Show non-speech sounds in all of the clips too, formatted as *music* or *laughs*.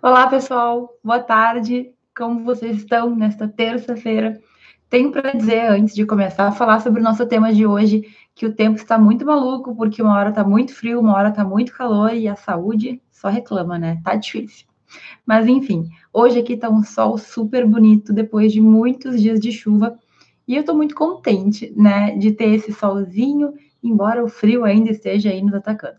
Olá, pessoal. Boa tarde. Como vocês estão nesta terça-feira? Tenho para dizer, antes de começar a falar sobre o nosso tema de hoje, que o tempo está muito maluco, porque uma hora está muito frio, uma hora está muito calor e a saúde só reclama, né? Tá difícil. Mas enfim, hoje aqui está um sol super bonito depois de muitos dias de chuva e eu estou muito contente, né, de ter esse solzinho, embora o frio ainda esteja aí nos atacando.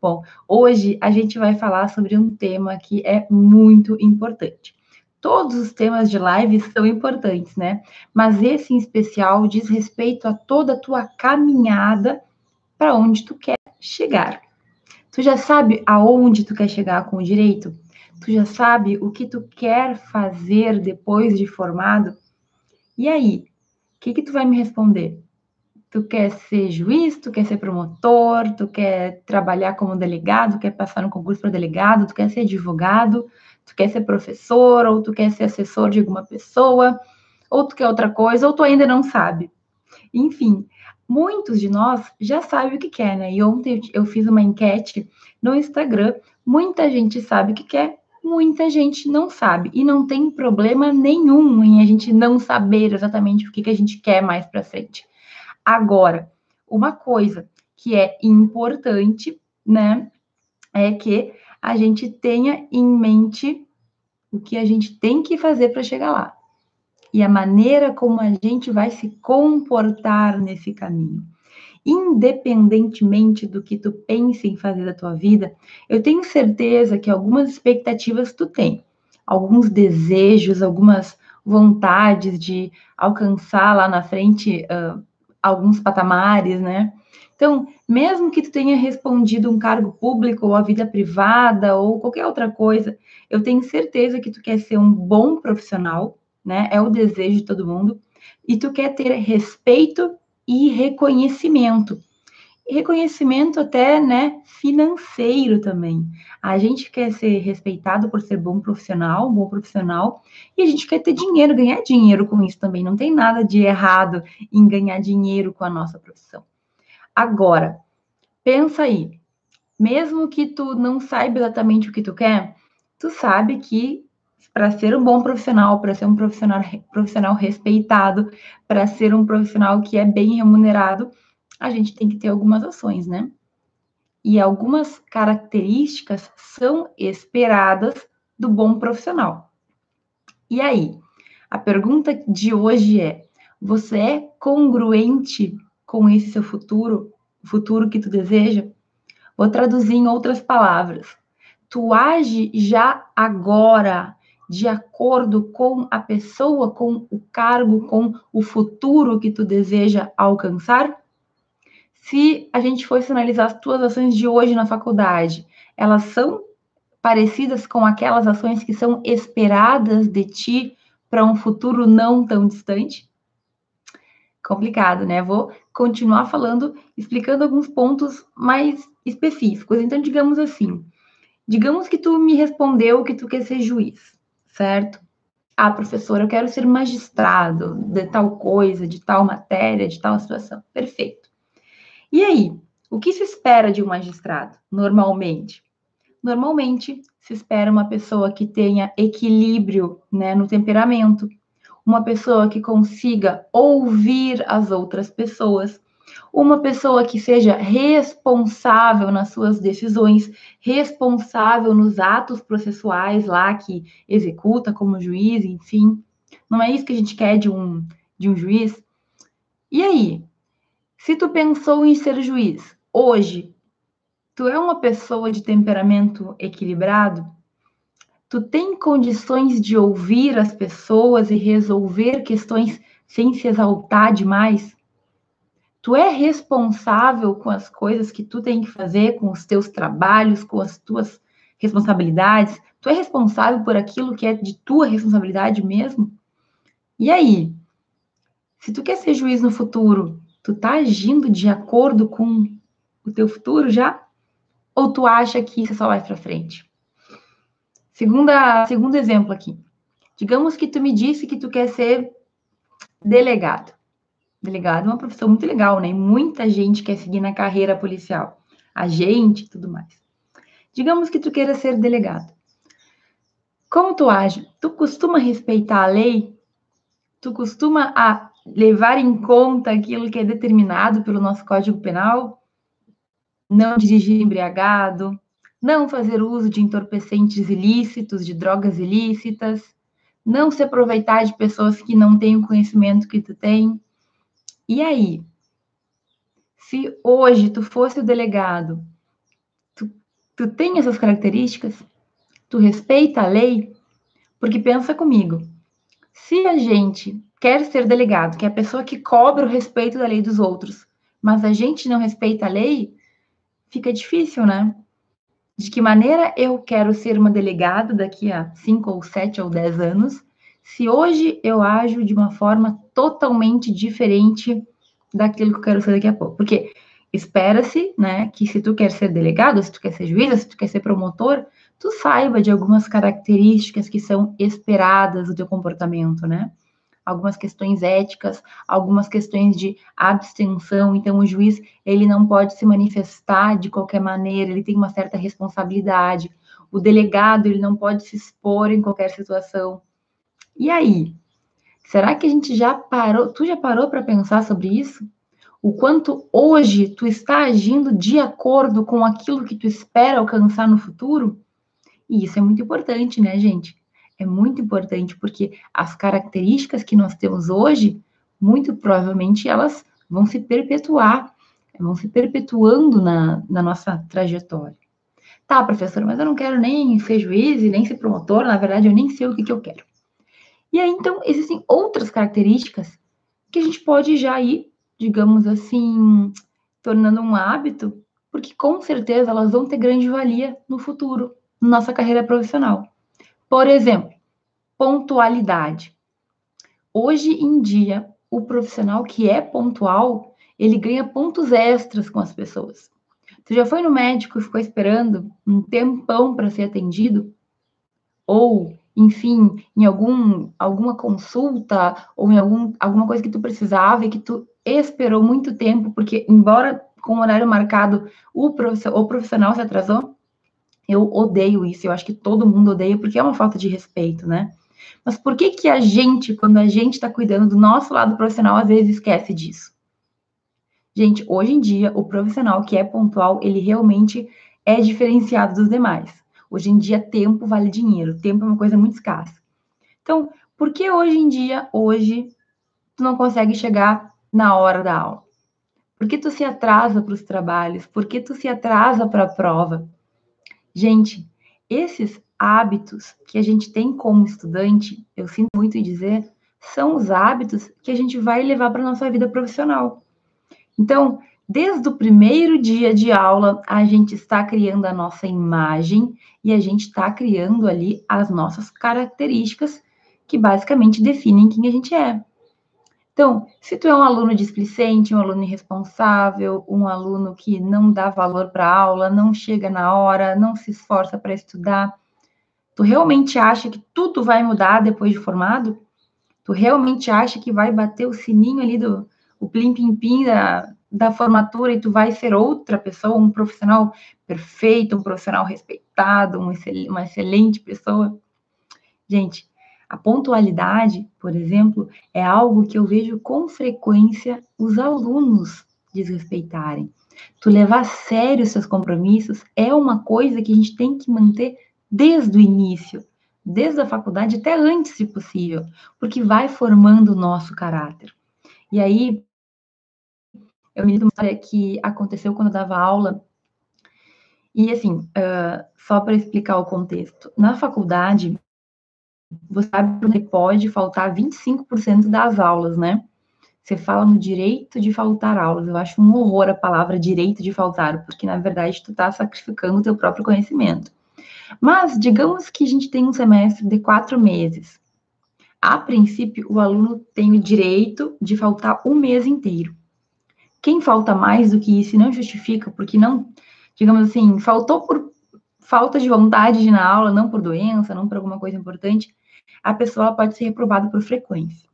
Bom, hoje a gente vai falar sobre um tema que é muito importante. Todos os temas de live são importantes, né? Mas esse em especial diz respeito a toda a tua caminhada para onde tu quer chegar. Tu já sabe aonde tu quer chegar com o direito? Tu já sabe o que tu quer fazer depois de formado? E aí, o que que tu vai me responder? Tu quer ser juiz, tu quer ser promotor, tu quer trabalhar como delegado, quer passar no concurso para delegado, tu quer ser advogado, tu quer ser professor, ou tu quer ser assessor de alguma pessoa, ou tu quer outra coisa, ou tu ainda não sabe. Enfim, muitos de nós já sabem o que quer, né? E ontem eu fiz uma enquete no Instagram, muita gente sabe o que quer, muita gente não sabe. E não tem problema nenhum em a gente não saber exatamente o que, que a gente quer mais para frente. Agora, uma coisa que é importante, né, é que a gente tenha em mente o que a gente tem que fazer para chegar lá e a maneira como a gente vai se comportar nesse caminho. Independentemente do que tu pense em fazer da tua vida, eu tenho certeza que algumas expectativas tu tem, alguns desejos, algumas vontades de alcançar lá na frente uh, alguns patamares, né? Então, mesmo que tu tenha respondido um cargo público ou a vida privada ou qualquer outra coisa, eu tenho certeza que tu quer ser um bom profissional, né? É o desejo de todo mundo. E tu quer ter respeito e reconhecimento reconhecimento até, né, financeiro também. A gente quer ser respeitado por ser bom profissional, bom profissional, e a gente quer ter dinheiro, ganhar dinheiro com isso também. Não tem nada de errado em ganhar dinheiro com a nossa profissão. Agora, pensa aí, mesmo que tu não saiba exatamente o que tu quer, tu sabe que para ser um bom profissional, para ser um profissional, profissional respeitado, para ser um profissional que é bem remunerado, a gente tem que ter algumas ações, né? E algumas características são esperadas do bom profissional. E aí, a pergunta de hoje é: você é congruente com esse seu futuro, o futuro que tu deseja? Vou traduzir em outras palavras. Tu age já agora de acordo com a pessoa, com o cargo, com o futuro que tu deseja alcançar? Se a gente fosse analisar as tuas ações de hoje na faculdade, elas são parecidas com aquelas ações que são esperadas de ti para um futuro não tão distante? Complicado, né? Vou continuar falando, explicando alguns pontos mais específicos. Então, digamos assim, digamos que tu me respondeu que tu quer ser juiz, certo? Ah, professor, eu quero ser magistrado de tal coisa, de tal matéria, de tal situação. Perfeito. E aí, o que se espera de um magistrado, normalmente? Normalmente, se espera uma pessoa que tenha equilíbrio né, no temperamento, uma pessoa que consiga ouvir as outras pessoas, uma pessoa que seja responsável nas suas decisões, responsável nos atos processuais lá que executa como juiz, enfim. Não é isso que a gente quer de um, de um juiz? E aí, se tu pensou em ser juiz hoje, tu é uma pessoa de temperamento equilibrado? Tu tem condições de ouvir as pessoas e resolver questões sem se exaltar demais? Tu é responsável com as coisas que tu tem que fazer, com os teus trabalhos, com as tuas responsabilidades? Tu é responsável por aquilo que é de tua responsabilidade mesmo? E aí? Se tu quer ser juiz no futuro, Tu tá agindo de acordo com o teu futuro já? Ou tu acha que isso só vai para frente? Segunda, segundo exemplo aqui. Digamos que tu me disse que tu quer ser delegado. Delegado é uma profissão muito legal, né? Muita gente quer seguir na carreira policial. Agente e tudo mais. Digamos que tu queira ser delegado. Como tu age? Tu costuma respeitar a lei? Tu costuma a levar em conta aquilo que é determinado pelo nosso Código Penal? Não dirigir embriagado, não fazer uso de entorpecentes ilícitos, de drogas ilícitas, não se aproveitar de pessoas que não têm o conhecimento que tu tem. E aí? Se hoje tu fosse o delegado, tu, tu tem essas características? Tu respeita a lei? Porque pensa comigo, se a gente quer ser delegado, que é a pessoa que cobra o respeito da lei dos outros, mas a gente não respeita a lei, fica difícil, né? De que maneira eu quero ser uma delegada daqui a 5 ou 7 ou 10 anos, se hoje eu ajo de uma forma totalmente diferente daquilo que eu quero ser daqui a pouco? Porque espera-se, né, que se tu quer ser delegado, se tu quer ser juiz, se tu quer ser promotor, tu saiba de algumas características que são esperadas do teu comportamento, né? Algumas questões éticas, algumas questões de abstenção. Então, o juiz ele não pode se manifestar de qualquer maneira. Ele tem uma certa responsabilidade. O delegado ele não pode se expor em qualquer situação. E aí, será que a gente já parou? Tu já parou para pensar sobre isso? O quanto hoje tu está agindo de acordo com aquilo que tu espera alcançar no futuro? E isso é muito importante, né, gente? É muito importante porque as características que nós temos hoje, muito provavelmente elas vão se perpetuar, vão se perpetuando na, na nossa trajetória. Tá, professor, mas eu não quero nem ser juiz e nem ser promotor, na verdade eu nem sei o que, que eu quero. E aí, então, existem outras características que a gente pode já ir, digamos assim, tornando um hábito, porque com certeza elas vão ter grande valia no futuro, nossa carreira profissional. Por exemplo, pontualidade. Hoje em dia, o profissional que é pontual, ele ganha pontos extras com as pessoas. Você já foi no médico e ficou esperando um tempão para ser atendido? Ou, enfim, em algum, alguma consulta ou em algum, alguma coisa que tu precisava e que tu esperou muito tempo, porque, embora com o horário marcado, o profissional, o profissional se atrasou? Eu odeio isso, eu acho que todo mundo odeia, porque é uma falta de respeito, né? Mas por que que a gente, quando a gente está cuidando do nosso lado profissional, às vezes esquece disso? Gente, hoje em dia, o profissional que é pontual, ele realmente é diferenciado dos demais. Hoje em dia, tempo vale dinheiro, tempo é uma coisa muito escassa. Então, por que hoje em dia, hoje, tu não consegue chegar na hora da aula? Por que tu se atrasa para os trabalhos? Por que tu se atrasa para a prova? Gente, esses hábitos que a gente tem como estudante, eu sinto muito em dizer, são os hábitos que a gente vai levar para a nossa vida profissional. Então, desde o primeiro dia de aula, a gente está criando a nossa imagem e a gente está criando ali as nossas características que basicamente definem quem a gente é. Então, se tu é um aluno displicente, um aluno irresponsável, um aluno que não dá valor para a aula, não chega na hora, não se esforça para estudar, tu realmente acha que tudo vai mudar depois de formado? Tu realmente acha que vai bater o sininho ali do o plim pim pim da, da formatura e tu vai ser outra pessoa, um profissional perfeito, um profissional respeitado, um uma excelente pessoa? Gente, a pontualidade, por exemplo, é algo que eu vejo com frequência os alunos desrespeitarem. Tu levar a sério seus compromissos é uma coisa que a gente tem que manter desde o início, desde a faculdade até antes, se possível, porque vai formando o nosso caráter. E aí, eu me lembro uma história que aconteceu quando eu dava aula, e assim, uh, só para explicar o contexto, na faculdade, você sabe que pode faltar 25% das aulas, né? Você fala no direito de faltar aulas. Eu acho um horror a palavra direito de faltar, porque na verdade tu está sacrificando o teu próprio conhecimento. Mas digamos que a gente tem um semestre de quatro meses. A princípio, o aluno tem o direito de faltar um mês inteiro. Quem falta mais do que isso não justifica, porque não, digamos assim, faltou por falta de vontade de ir na aula, não por doença, não por alguma coisa importante, a pessoa pode ser reprovada por frequência.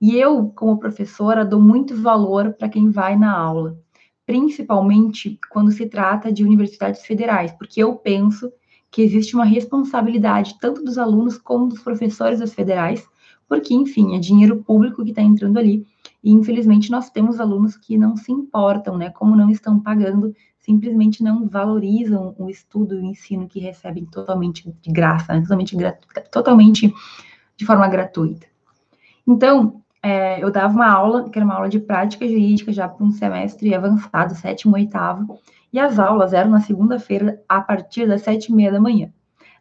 E eu, como professora, dou muito valor para quem vai na aula, principalmente quando se trata de universidades federais, porque eu penso que existe uma responsabilidade tanto dos alunos como dos professores das federais, porque, enfim, é dinheiro público que está entrando ali, e infelizmente nós temos alunos que não se importam, né? Como não estão pagando, simplesmente não valorizam o estudo e o ensino que recebem totalmente de graça, né? totalmente, totalmente de forma gratuita. Então, é, eu dava uma aula, que era uma aula de prática jurídica já para um semestre avançado, sétimo, oitavo, e as aulas eram na segunda-feira, a partir das sete e meia da manhã.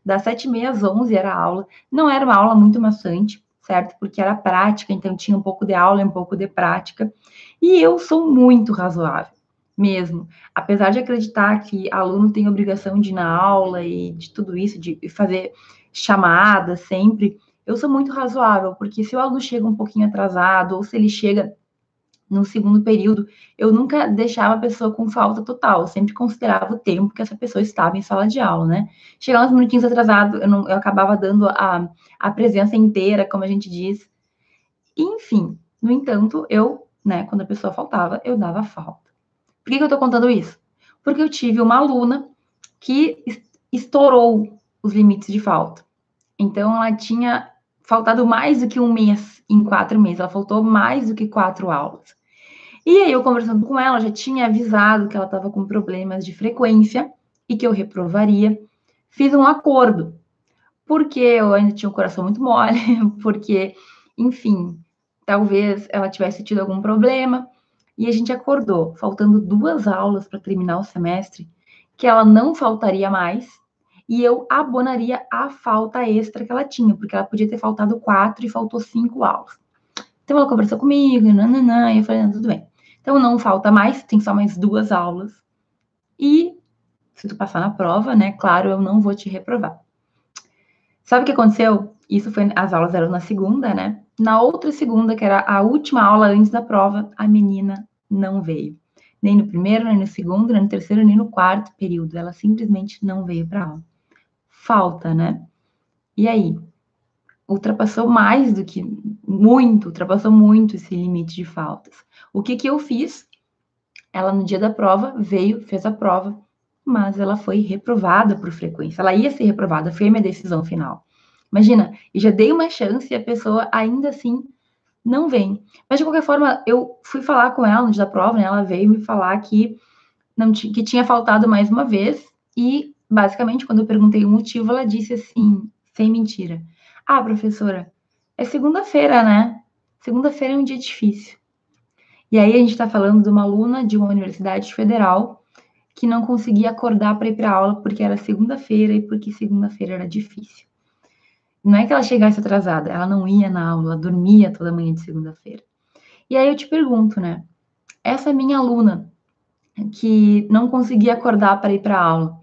Das sete e meia às onze era a aula. Não era uma aula muito maçante, certo? Porque era prática, então tinha um pouco de aula e um pouco de prática. E eu sou muito razoável, mesmo. Apesar de acreditar que aluno tem obrigação de ir na aula e de tudo isso, de fazer chamada sempre, eu sou muito razoável, porque se o aluno chega um pouquinho atrasado, ou se ele chega no segundo período, eu nunca deixava a pessoa com falta total, eu sempre considerava o tempo que essa pessoa estava em sala de aula, né? Chegar uns minutinhos atrasado, eu, não, eu acabava dando a, a presença inteira, como a gente diz. Enfim, no entanto, eu, né, quando a pessoa faltava, eu dava falta. Por que, eu tô contando isso? Porque eu tive uma aluna que estourou os limites de falta. Então, ela tinha faltado mais do que um mês em quatro meses, ela faltou mais do que quatro aulas. E aí, eu conversando com ela, já tinha avisado que ela estava com problemas de frequência e que eu reprovaria. Fiz um acordo, porque eu ainda tinha o coração muito mole, *laughs* porque, enfim, talvez ela tivesse tido algum problema. E a gente acordou, faltando duas aulas para terminar o semestre, que ela não faltaria mais e eu abonaria a falta extra que ela tinha, porque ela podia ter faltado quatro e faltou cinco aulas. Então ela conversou comigo, nananã, e eu falei, tudo bem. Então não falta mais, tem só mais duas aulas. E se tu passar na prova, né, claro, eu não vou te reprovar. Sabe o que aconteceu? Isso foi, as aulas eram na segunda, né? Na outra segunda, que era a última aula antes da prova, a menina não veio. Nem no primeiro, nem no segundo, nem no terceiro, nem no quarto período. Ela simplesmente não veio para aula falta, né? E aí? Ultrapassou mais do que muito, ultrapassou muito esse limite de faltas. O que que eu fiz? Ela no dia da prova veio, fez a prova, mas ela foi reprovada por frequência. Ela ia ser reprovada, foi a minha decisão final. Imagina, e já dei uma chance e a pessoa ainda assim não vem. Mas de qualquer forma, eu fui falar com ela dia da prova, né? Ela veio me falar que não que tinha faltado mais uma vez e basicamente, quando eu perguntei o motivo, ela disse assim, sem mentira: Ah, professora, é segunda-feira, né? Segunda-feira é um dia difícil. E aí a gente está falando de uma aluna de uma universidade federal que não conseguia acordar para ir para aula porque era segunda-feira e porque segunda-feira era difícil. Não é que ela chegasse atrasada, ela não ia na aula, dormia toda manhã de segunda-feira. E aí eu te pergunto, né? Essa minha aluna que não conseguia acordar para ir para aula,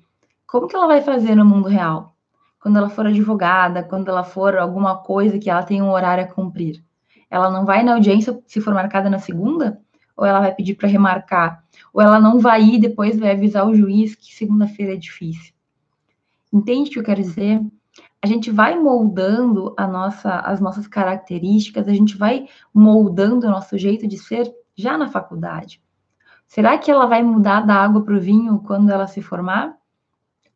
como que ela vai fazer no mundo real? Quando ela for advogada, quando ela for alguma coisa que ela tem um horário a cumprir. Ela não vai na audiência se for marcada na segunda? Ou ela vai pedir para remarcar? Ou ela não vai ir e depois vai avisar o juiz que segunda-feira é difícil? Entende o que eu quero dizer? A gente vai moldando a nossa, as nossas características, a gente vai moldando o nosso jeito de ser já na faculdade. Será que ela vai mudar da água para o vinho quando ela se formar?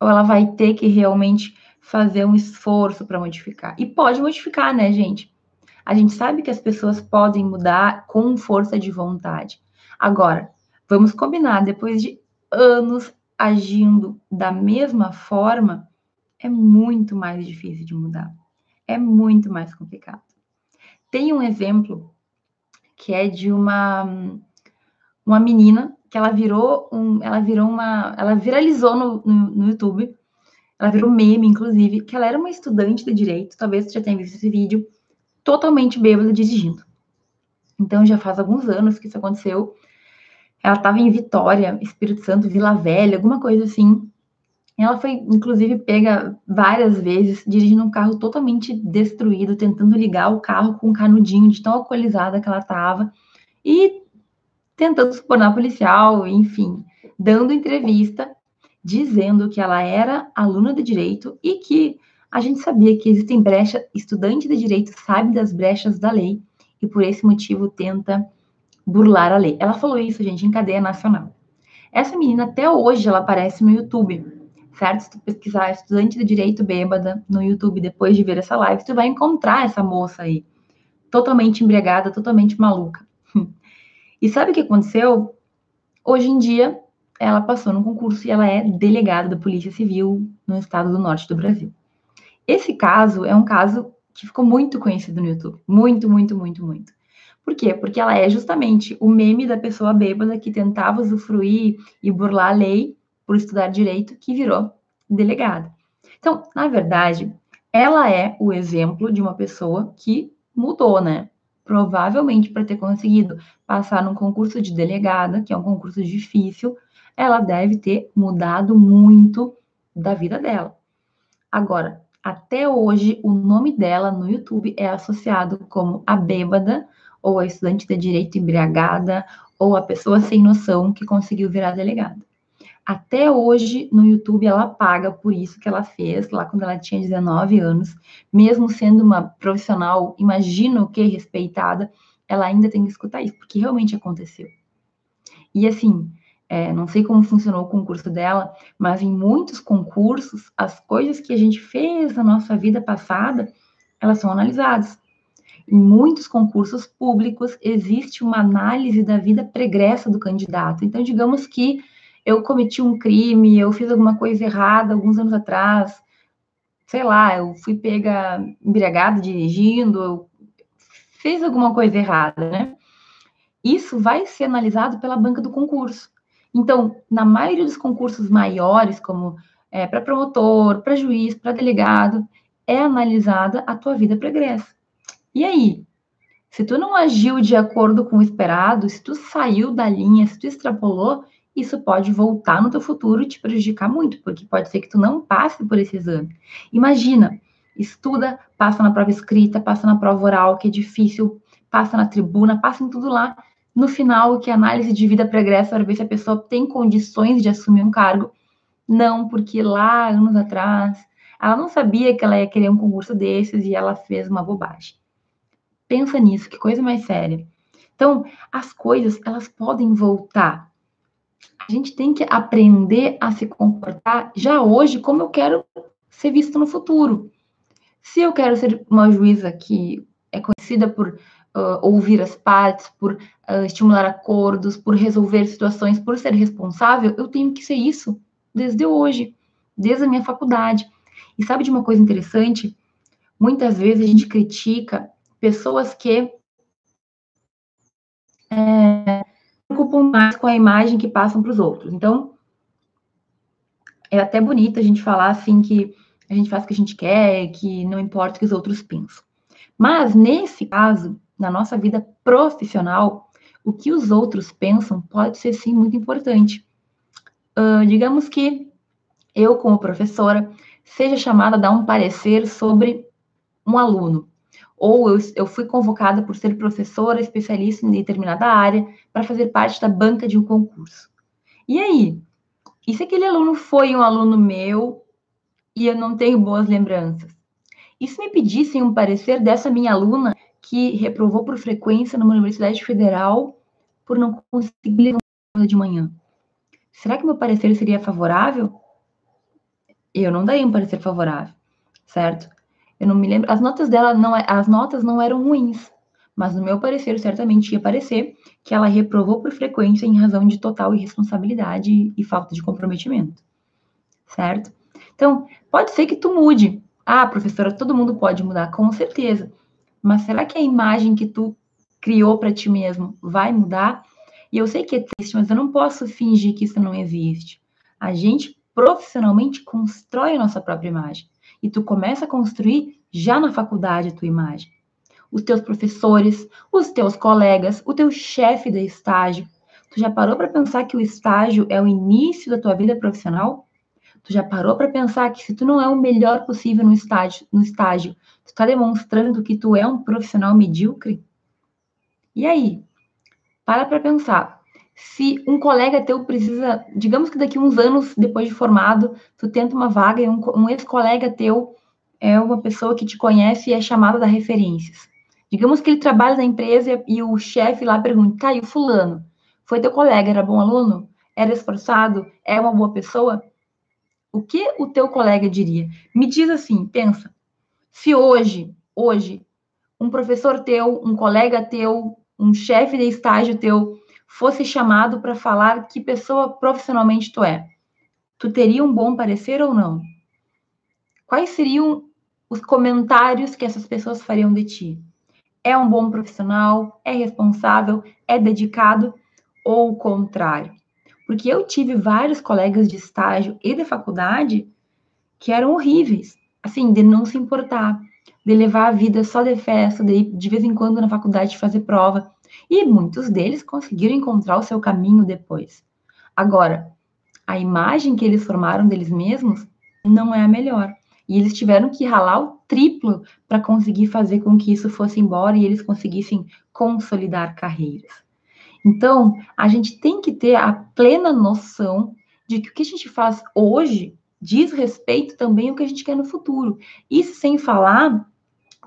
ou ela vai ter que realmente fazer um esforço para modificar? E pode modificar, né, gente? A gente sabe que as pessoas podem mudar com força de vontade. Agora, vamos combinar, depois de anos agindo da mesma forma, é muito mais difícil de mudar. É muito mais complicado. Tem um exemplo que é de uma uma menina que ela virou um, ela virou uma, ela viralizou no, no, no, YouTube, ela virou meme, inclusive, que ela era uma estudante de direito, talvez você já tenha visto esse vídeo, totalmente bêbada dirigindo. Então já faz alguns anos que isso aconteceu. Ela estava em Vitória, Espírito Santo, Vila Velha, alguma coisa assim. Ela foi, inclusive, pega várias vezes dirigindo um carro totalmente destruído, tentando ligar o carro com um canudinho de tão alcoolizada que ela estava. E tentando subornar policial, enfim, dando entrevista, dizendo que ela era aluna de direito e que a gente sabia que existem brechas, estudante de direito sabe das brechas da lei e por esse motivo tenta burlar a lei. Ela falou isso, gente, em cadeia nacional. Essa menina até hoje ela aparece no YouTube certo? Se tu pesquisar estudante de direito bêbada no YouTube depois de ver essa live, tu vai encontrar essa moça aí, totalmente embriagada, totalmente maluca. *laughs* E sabe o que aconteceu? Hoje em dia, ela passou no concurso e ela é delegada da Polícia Civil no estado do norte do Brasil. Esse caso é um caso que ficou muito conhecido no YouTube. Muito, muito, muito, muito. Por quê? Porque ela é justamente o meme da pessoa bêbada que tentava usufruir e burlar a lei por estudar direito, que virou delegada. Então, na verdade, ela é o exemplo de uma pessoa que mudou, né? Provavelmente para ter conseguido passar num concurso de delegada, que é um concurso difícil, ela deve ter mudado muito da vida dela. Agora, até hoje, o nome dela no YouTube é associado como a bêbada, ou a estudante de direito embriagada, ou a pessoa sem noção que conseguiu virar delegada. Até hoje, no YouTube, ela paga por isso que ela fez, lá quando ela tinha 19 anos, mesmo sendo uma profissional, imagino que respeitada, ela ainda tem que escutar isso, porque realmente aconteceu. E assim, é, não sei como funcionou o concurso dela, mas em muitos concursos, as coisas que a gente fez na nossa vida passada, elas são analisadas. Em muitos concursos públicos, existe uma análise da vida pregressa do candidato. Então, digamos que eu cometi um crime, eu fiz alguma coisa errada alguns anos atrás, sei lá, eu fui pega embriagada dirigindo, eu fiz alguma coisa errada, né? Isso vai ser analisado pela banca do concurso. Então, na maioria dos concursos maiores, como é, para promotor, para juiz, para delegado, é analisada a tua vida pregressa. E aí? Se tu não agiu de acordo com o esperado, se tu saiu da linha, se tu extrapolou, isso pode voltar no teu futuro e te prejudicar muito, porque pode ser que tu não passe por esse exame. Imagina, estuda, passa na prova escrita, passa na prova oral, que é difícil, passa na tribuna, passa em tudo lá. No final, que é análise de vida pregressa para ver se a pessoa tem condições de assumir um cargo. Não, porque lá, anos atrás, ela não sabia que ela ia querer um concurso desses e ela fez uma bobagem. Pensa nisso, que coisa mais séria. Então, as coisas, elas podem voltar a gente tem que aprender a se comportar já hoje como eu quero ser visto no futuro. Se eu quero ser uma juíza que é conhecida por uh, ouvir as partes, por uh, estimular acordos, por resolver situações, por ser responsável, eu tenho que ser isso desde hoje, desde a minha faculdade. E sabe de uma coisa interessante? Muitas vezes a gente critica pessoas que é, preocupam mais com a imagem que passam para os outros. Então, é até bonito a gente falar assim que a gente faz o que a gente quer, que não importa o que os outros pensam. Mas, nesse caso, na nossa vida profissional, o que os outros pensam pode ser, sim, muito importante. Uh, digamos que eu, como professora, seja chamada a dar um parecer sobre um aluno ou eu, eu fui convocada por ser professora especialista em determinada área para fazer parte da banca de um concurso. E aí? E se aquele aluno foi um aluno meu e eu não tenho boas lembranças? E se me pedissem um parecer dessa minha aluna que reprovou por frequência numa universidade federal por não conseguir ler de manhã? Será que meu parecer seria favorável? Eu não daria um parecer favorável, certo? Eu não me lembro. As notas dela não, é, as notas não eram ruins, mas no meu parecer certamente ia parecer que ela reprovou por frequência em razão de total irresponsabilidade e falta de comprometimento. Certo? Então, pode ser que tu mude. Ah, professora, todo mundo pode mudar, com certeza. Mas será que a imagem que tu criou para ti mesmo vai mudar? E eu sei que é triste, mas eu não posso fingir que isso não existe. A gente profissionalmente constrói a nossa própria imagem. E tu começa a construir já na faculdade a tua imagem. Os teus professores, os teus colegas, o teu chefe de estágio. Tu já parou para pensar que o estágio é o início da tua vida profissional? Tu já parou para pensar que se tu não é o melhor possível no estágio, no estágio, tu está demonstrando que tu é um profissional medíocre? E aí? Para para pensar. Se um colega teu precisa, digamos que daqui uns anos depois de formado, tu tenta uma vaga e um, um ex-colega teu é uma pessoa que te conhece e é chamada da referências. Digamos que ele trabalha na empresa e o chefe lá pergunta: tá, e o fulano? Foi teu colega, era bom aluno? Era esforçado? É uma boa pessoa? O que o teu colega diria? Me diz assim, pensa. Se hoje, hoje, um professor teu, um colega teu, um chefe de estágio teu fosse chamado para falar que pessoa profissionalmente tu é, tu teria um bom parecer ou não? Quais seriam os comentários que essas pessoas fariam de ti? É um bom profissional? É responsável? É dedicado? Ou o contrário? Porque eu tive vários colegas de estágio e de faculdade que eram horríveis, assim, de não se importar, de levar a vida só de festa, de de vez em quando na faculdade fazer prova. E muitos deles conseguiram encontrar o seu caminho depois. Agora, a imagem que eles formaram deles mesmos não é a melhor. E eles tiveram que ralar o triplo para conseguir fazer com que isso fosse embora e eles conseguissem consolidar carreiras. Então, a gente tem que ter a plena noção de que o que a gente faz hoje diz respeito também ao que a gente quer no futuro. Isso sem falar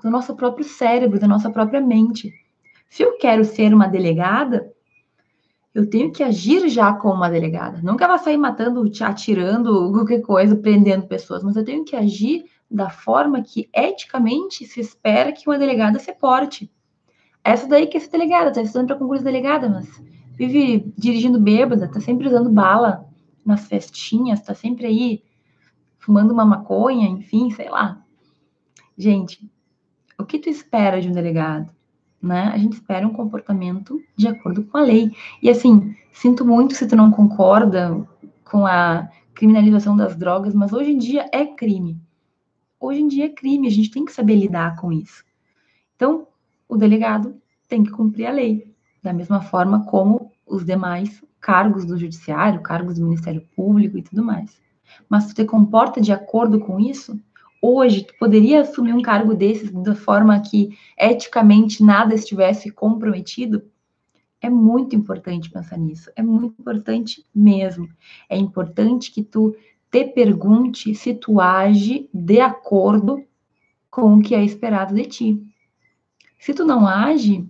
do nosso próprio cérebro, da nossa própria mente. Se eu quero ser uma delegada, eu tenho que agir já como uma delegada. Nunca vai sair matando, atirando, *laughs* qualquer coisa, prendendo pessoas, mas eu tenho que agir da forma que eticamente se espera que uma delegada se porte. Essa daí que é delegada, tá estudando para concurso de delegada, mas vive dirigindo bêbada, tá sempre usando bala nas festinhas, tá sempre aí fumando uma maconha, enfim, sei lá. Gente, o que tu espera de um delegado? Né? A gente espera um comportamento de acordo com a lei. E assim, sinto muito se tu não concorda com a criminalização das drogas, mas hoje em dia é crime. Hoje em dia é crime, a gente tem que saber lidar com isso. Então, o delegado tem que cumprir a lei, da mesma forma como os demais cargos do judiciário, cargos do Ministério Público e tudo mais. Mas tu te comporta de acordo com isso? Hoje, tu poderia assumir um cargo desses da forma que eticamente nada estivesse comprometido? É muito importante pensar nisso, é muito importante mesmo. É importante que tu te pergunte se tu age de acordo com o que é esperado de ti. Se tu não age,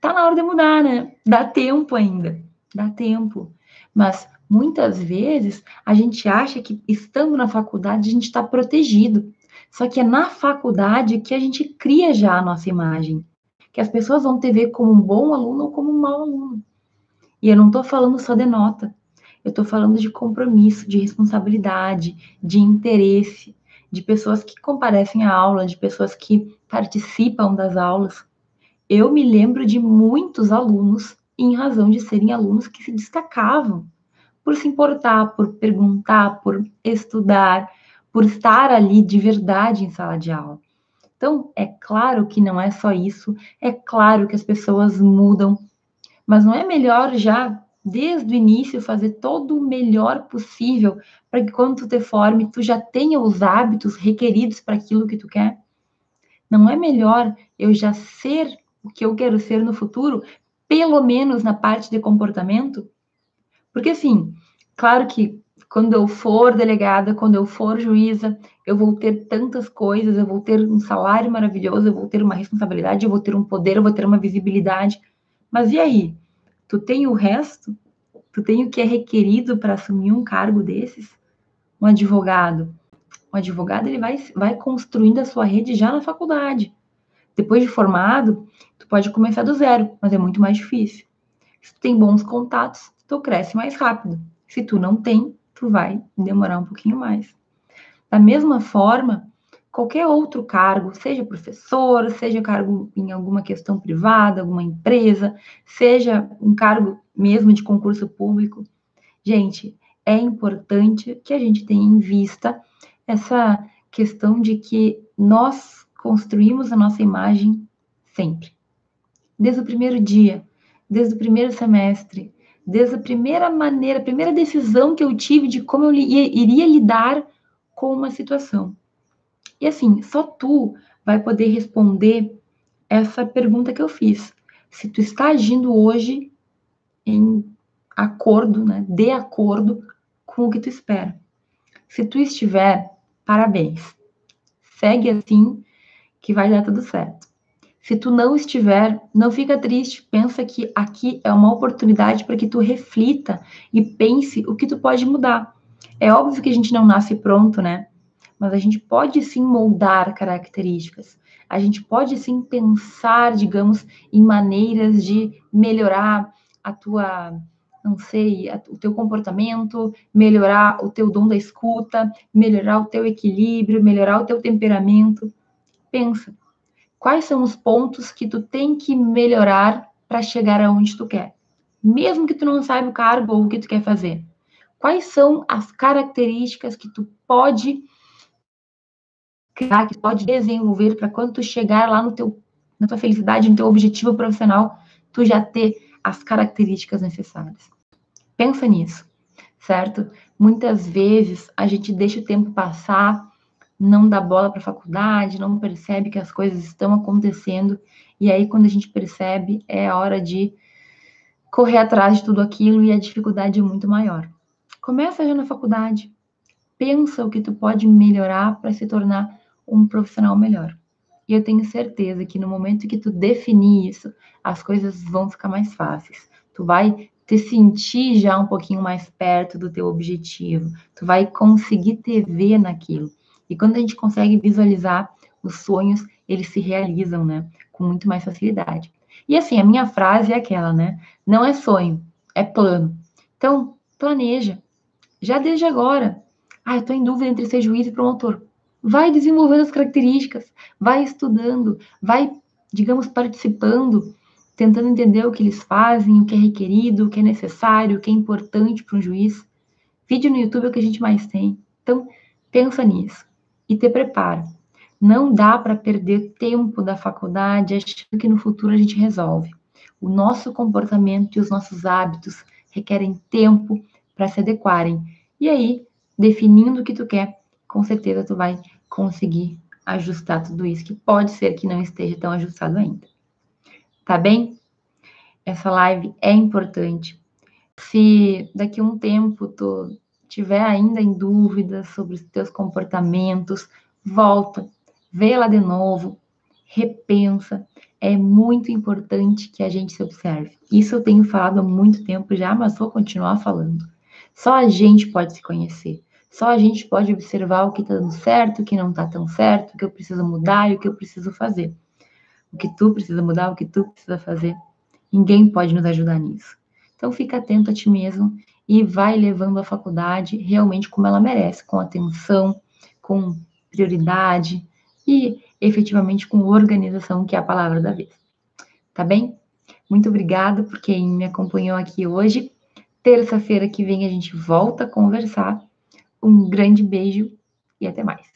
tá na hora de mudar, né? Dá tempo ainda, dá tempo. Mas muitas vezes a gente acha que estando na faculdade a gente está protegido. Só que é na faculdade que a gente cria já a nossa imagem. Que as pessoas vão te ver como um bom aluno ou como um mau aluno. E eu não estou falando só de nota. Eu estou falando de compromisso, de responsabilidade, de interesse, de pessoas que comparecem à aula, de pessoas que participam das aulas. Eu me lembro de muitos alunos, em razão de serem alunos que se destacavam por se importar, por perguntar, por estudar, por estar ali de verdade em sala de aula. Então, é claro que não é só isso, é claro que as pessoas mudam, mas não é melhor já desde o início fazer todo o melhor possível para que quando tu te forme, tu já tenha os hábitos requeridos para aquilo que tu quer? Não é melhor eu já ser o que eu quero ser no futuro, pelo menos na parte de comportamento? Porque assim, claro que quando eu for delegada, quando eu for juíza, eu vou ter tantas coisas, eu vou ter um salário maravilhoso, eu vou ter uma responsabilidade, eu vou ter um poder, eu vou ter uma visibilidade. Mas e aí? Tu tem o resto? Tu tem o que é requerido para assumir um cargo desses? Um advogado. Um advogado ele vai, vai construindo a sua rede já na faculdade. Depois de formado, tu pode começar do zero, mas é muito mais difícil. Se tu tem bons contatos, tu cresce mais rápido. Se tu não tem, tu vai demorar um pouquinho mais. Da mesma forma, qualquer outro cargo, seja professor, seja cargo em alguma questão privada, alguma empresa, seja um cargo mesmo de concurso público, gente, é importante que a gente tenha em vista essa questão de que nós construímos a nossa imagem sempre. Desde o primeiro dia, desde o primeiro semestre, desde a primeira maneira, a primeira decisão que eu tive de como eu iria lidar com uma situação. E assim, só tu vai poder responder essa pergunta que eu fiz. Se tu está agindo hoje em acordo, né, de acordo com o que tu espera. Se tu estiver, parabéns. Segue assim que vai dar tudo certo. Se tu não estiver, não fica triste, pensa que aqui é uma oportunidade para que tu reflita e pense o que tu pode mudar. É óbvio que a gente não nasce pronto, né? Mas a gente pode sim moldar características. A gente pode sim pensar, digamos, em maneiras de melhorar a tua, não sei, o teu comportamento, melhorar o teu dom da escuta, melhorar o teu equilíbrio, melhorar o teu temperamento. Pensa, quais são os pontos que tu tem que melhorar para chegar aonde tu quer? Mesmo que tu não saiba o cargo ou o que tu quer fazer. Quais são as características que tu pode criar, que tu pode desenvolver para quando tu chegar lá no teu, na tua felicidade, no teu objetivo profissional, tu já ter as características necessárias. Pensa nisso, certo? Muitas vezes a gente deixa o tempo passar, não dá bola para a faculdade, não percebe que as coisas estão acontecendo, e aí quando a gente percebe, é a hora de correr atrás de tudo aquilo e a dificuldade é muito maior. Começa já na faculdade, pensa o que tu pode melhorar para se tornar um profissional melhor. E eu tenho certeza que no momento que tu definir isso, as coisas vão ficar mais fáceis. Tu vai te sentir já um pouquinho mais perto do teu objetivo. Tu vai conseguir te ver naquilo. E quando a gente consegue visualizar os sonhos, eles se realizam, né? Com muito mais facilidade. E assim, a minha frase é aquela, né? Não é sonho, é plano. Então, planeja. Já desde agora. Ah, eu tô em dúvida entre ser juiz e promotor. Vai desenvolvendo as características, vai estudando, vai, digamos, participando, tentando entender o que eles fazem, o que é requerido, o que é necessário, o que é importante para um juiz. Vídeo no YouTube é o que a gente mais tem. Então, pensa nisso e te prepara. Não dá para perder tempo da faculdade achando que no futuro a gente resolve. O nosso comportamento e os nossos hábitos requerem tempo para se adequarem. E aí, definindo o que tu quer, com certeza tu vai conseguir ajustar tudo isso, que pode ser que não esteja tão ajustado ainda. Tá bem? Essa live é importante. Se daqui a um tempo tu tiver ainda em dúvidas sobre os teus comportamentos, volta, vê lá de novo, repensa. É muito importante que a gente se observe. Isso eu tenho falado há muito tempo já, mas vou continuar falando. Só a gente pode se conhecer. Só a gente pode observar o que está dando certo, o que não está tão certo, o que eu preciso mudar e o que eu preciso fazer. O que tu precisa mudar, o que tu precisa fazer. Ninguém pode nos ajudar nisso. Então fica atento a ti mesmo e vai levando a faculdade realmente como ela merece, com atenção, com prioridade e efetivamente com organização, que é a palavra da vez. Tá bem? Muito obrigada por quem me acompanhou aqui hoje. Terça-feira que vem a gente volta a conversar um grande beijo e até mais.